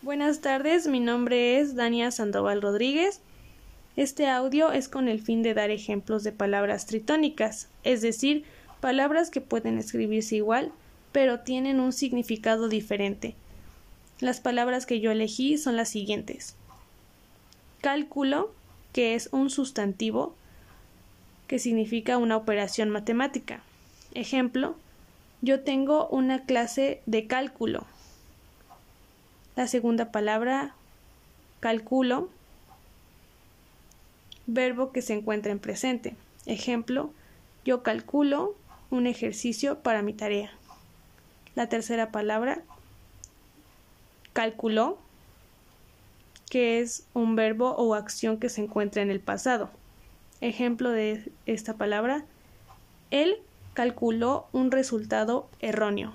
Buenas tardes, mi nombre es Dania Sandoval Rodríguez. Este audio es con el fin de dar ejemplos de palabras tritónicas, es decir, palabras que pueden escribirse igual, pero tienen un significado diferente. Las palabras que yo elegí son las siguientes. Cálculo, que es un sustantivo que significa una operación matemática. Ejemplo, yo tengo una clase de cálculo. La segunda palabra, calculo, verbo que se encuentra en presente. Ejemplo, yo calculo un ejercicio para mi tarea. La tercera palabra, calculó, que es un verbo o acción que se encuentra en el pasado. Ejemplo de esta palabra, él calculó un resultado erróneo.